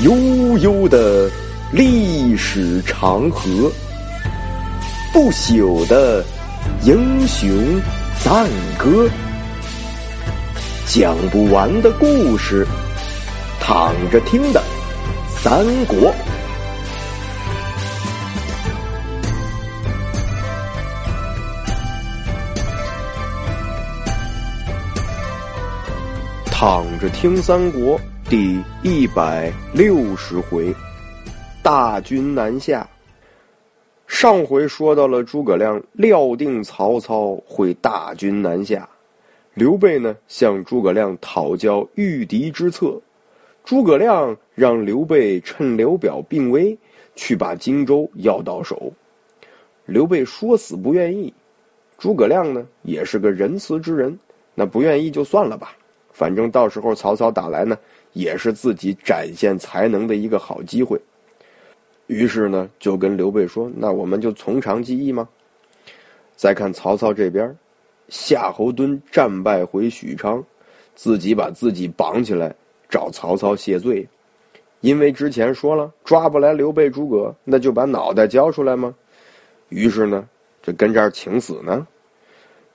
悠悠的历史长河，不朽的英雄赞歌，讲不完的故事，躺着听的三国。躺着听三国第一百六十回，大军南下。上回说到了诸葛亮料定曹操会大军南下，刘备呢向诸葛亮讨教御敌之策，诸葛亮让刘备趁刘表病危去把荆州要到手。刘备说死不愿意，诸葛亮呢也是个仁慈之人，那不愿意就算了吧。反正到时候曹操打来呢，也是自己展现才能的一个好机会。于是呢，就跟刘备说：“那我们就从长计议吗？”再看曹操这边，夏侯惇战败回许昌，自己把自己绑起来找曹操谢罪，因为之前说了抓不来刘备、诸葛，那就把脑袋交出来吗？于是呢，就跟这儿请死呢。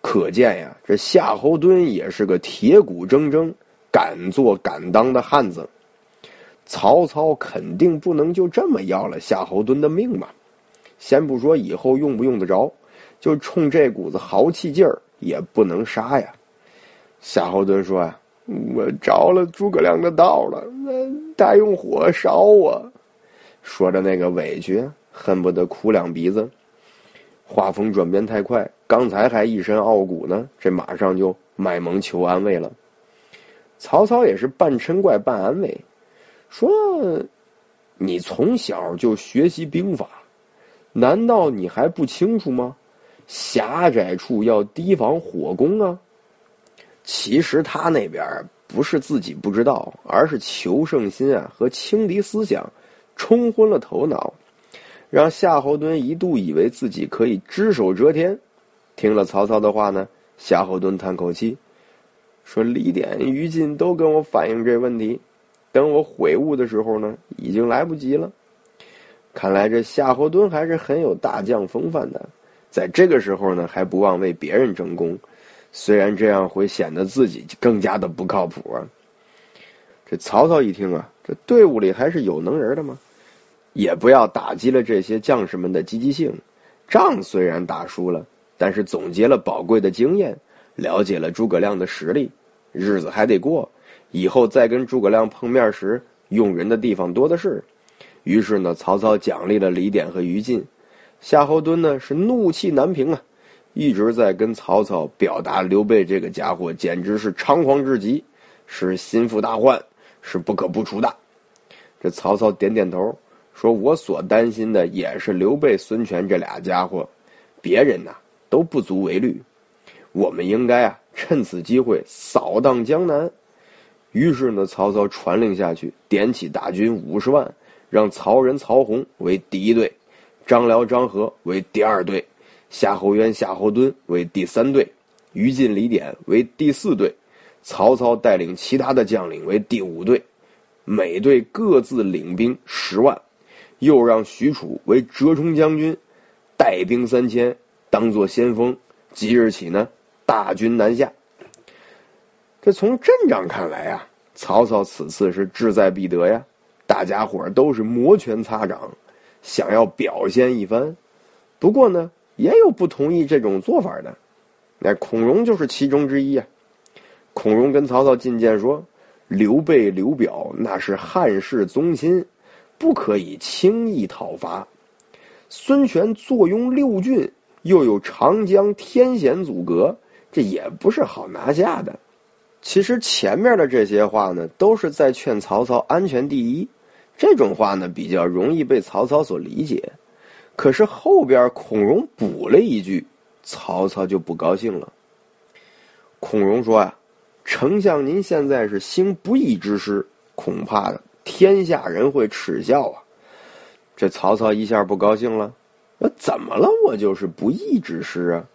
可见呀，这夏侯惇也是个铁骨铮铮、敢做敢当的汉子。曹操肯定不能就这么要了夏侯惇的命嘛。先不说以后用不用得着，就冲这股子豪气劲儿，也不能杀呀。夏侯惇说呀：“我着了诸葛亮的道了，那他用火烧我。”说着那个委屈，恨不得哭两鼻子。画风转变太快，刚才还一身傲骨呢，这马上就卖萌求安慰了。曹操也是半嗔怪半安慰，说：“你从小就学习兵法，难道你还不清楚吗？狭窄处要提防火攻啊！”其实他那边不是自己不知道，而是求胜心啊和轻敌思想冲昏了头脑。让夏侯惇一度以为自己可以只手遮天。听了曹操的话呢，夏侯惇叹口气，说：“李典、于禁都跟我反映这问题，等我悔悟的时候呢，已经来不及了。”看来这夏侯惇还是很有大将风范的，在这个时候呢，还不忘为别人争功。虽然这样会显得自己更加的不靠谱啊。这曹操一听啊，这队伍里还是有能人的吗？也不要打击了这些将士们的积极性。仗虽然打输了，但是总结了宝贵的经验，了解了诸葛亮的实力，日子还得过。以后再跟诸葛亮碰面时，用人的地方多的是。于是呢，曹操奖励了李典和于禁。夏侯惇呢是怒气难平啊，一直在跟曹操表达刘备这个家伙简直是猖狂至极，是心腹大患，是不可不除的。这曹操点点头。说：“我所担心的也是刘备、孙权这俩家伙，别人呐都不足为虑。我们应该啊趁此机会扫荡江南。”于是呢，曹操传令下去，点起大军五十万，让曹仁、曹洪为第一队，张辽、张合为第二队，夏侯渊、夏侯惇为第三队，于禁、李典为第四队，曹操带领其他的将领为第五队，每队各自领兵十万。又让许褚为折冲将军，带兵三千，当做先锋。即日起呢，大军南下。这从阵仗看来啊，曹操此次是志在必得呀。大家伙都是摩拳擦掌，想要表现一番。不过呢，也有不同意这种做法的。那孔融就是其中之一啊。孔融跟曹操进谏说：“刘备、刘表那是汉室宗亲。”不可以轻易讨伐。孙权坐拥六郡，又有长江天险阻隔，这也不是好拿下的。其实前面的这些话呢，都是在劝曹操安全第一。这种话呢，比较容易被曹操所理解。可是后边孔融补了一句，曹操就不高兴了。孔融说啊：“丞相您现在是兴不义之师，恐怕。”天下人会耻笑啊！这曹操一下不高兴了。那怎么了？我就是不义之师啊！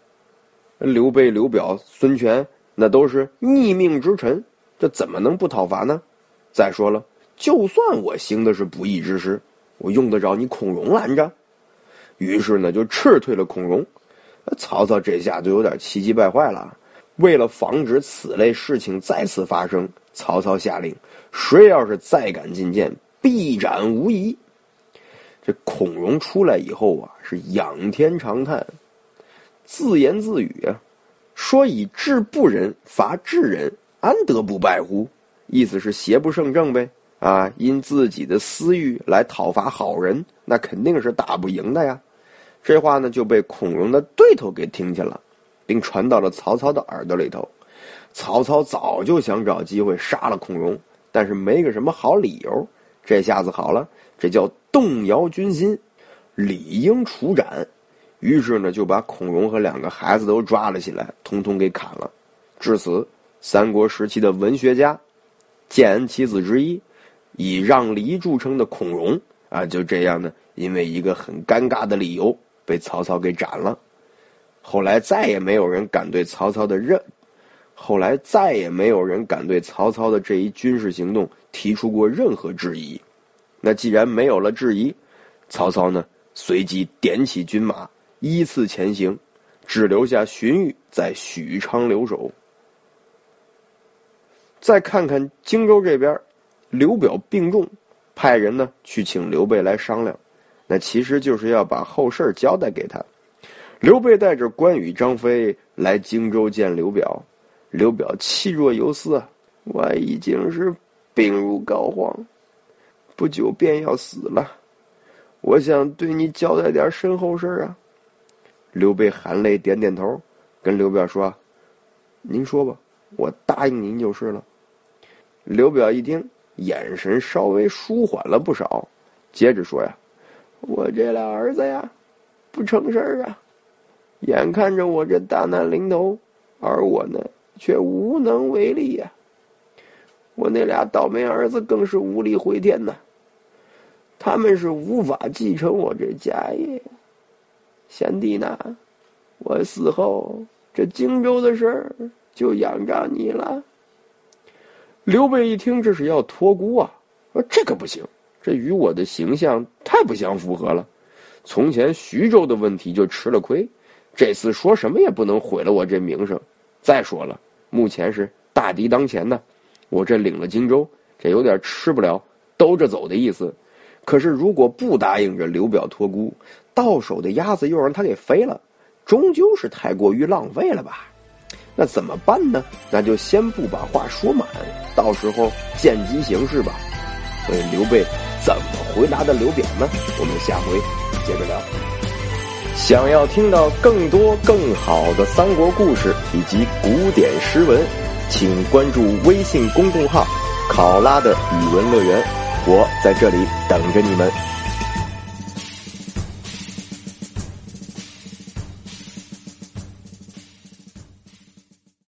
刘备、刘表、孙权那都是逆命之臣，这怎么能不讨伐呢？再说了，就算我行的是不义之师，我用得着你孔融拦着？于是呢，就斥退了孔融。曹操这下就有点气急败坏了。为了防止此类事情再次发生，曹操下令：谁要是再敢进谏，必斩无疑。这孔融出来以后啊，是仰天长叹，自言自语啊，说：“以智不仁伐智人，安得不败乎？”意思是邪不胜正呗。啊，因自己的私欲来讨伐好人，那肯定是打不赢的呀。这话呢，就被孔融的对头给听见了。并传到了曹操的耳朵里头。曹操早就想找机会杀了孔融，但是没个什么好理由。这下子好了，这叫动摇军心，理应处斩。于是呢，就把孔融和两个孩子都抓了起来，通通给砍了。至此，三国时期的文学家、建安七子之一，以让梨著称的孔融啊，就这样呢，因为一个很尴尬的理由，被曹操给斩了。后来再也没有人敢对曹操的任，后来再也没有人敢对曹操的这一军事行动提出过任何质疑。那既然没有了质疑，曹操呢随即点起军马，依次前行，只留下荀彧在许昌留守。再看看荆州这边，刘表病重，派人呢去请刘备来商量，那其实就是要把后事交代给他。刘备带着关羽、张飞来荆州见刘表，刘表气若游丝，我已经是病入膏肓，不久便要死了。我想对你交代点身后事啊。刘备含泪点点头，跟刘表说：“您说吧，我答应您就是了。”刘表一听，眼神稍微舒缓了不少，接着说：“呀，我这俩儿子呀，不成事儿啊。”眼看着我这大难临头，而我呢却无能为力呀！我那俩倒霉儿子更是无力回天呐，他们是无法继承我这家业。贤弟呢，我死后这荆州的事就仰仗你了。刘备一听，这是要托孤啊！说这可不行，这与我的形象太不相符合了。从前徐州的问题就吃了亏。这次说什么也不能毁了我这名声。再说了，目前是大敌当前呢，我这领了荆州，这有点吃不了兜着走的意思。可是如果不答应着刘表托孤，到手的鸭子又让他给飞了，终究是太过于浪费了吧？那怎么办呢？那就先不把话说满，到时候见机行事吧。所以刘备怎么回答的刘表呢？我们下回接着聊。想要听到更多更好的三国故事以及古典诗文，请关注微信公众号“考拉的语文乐园”，我在这里等着你们。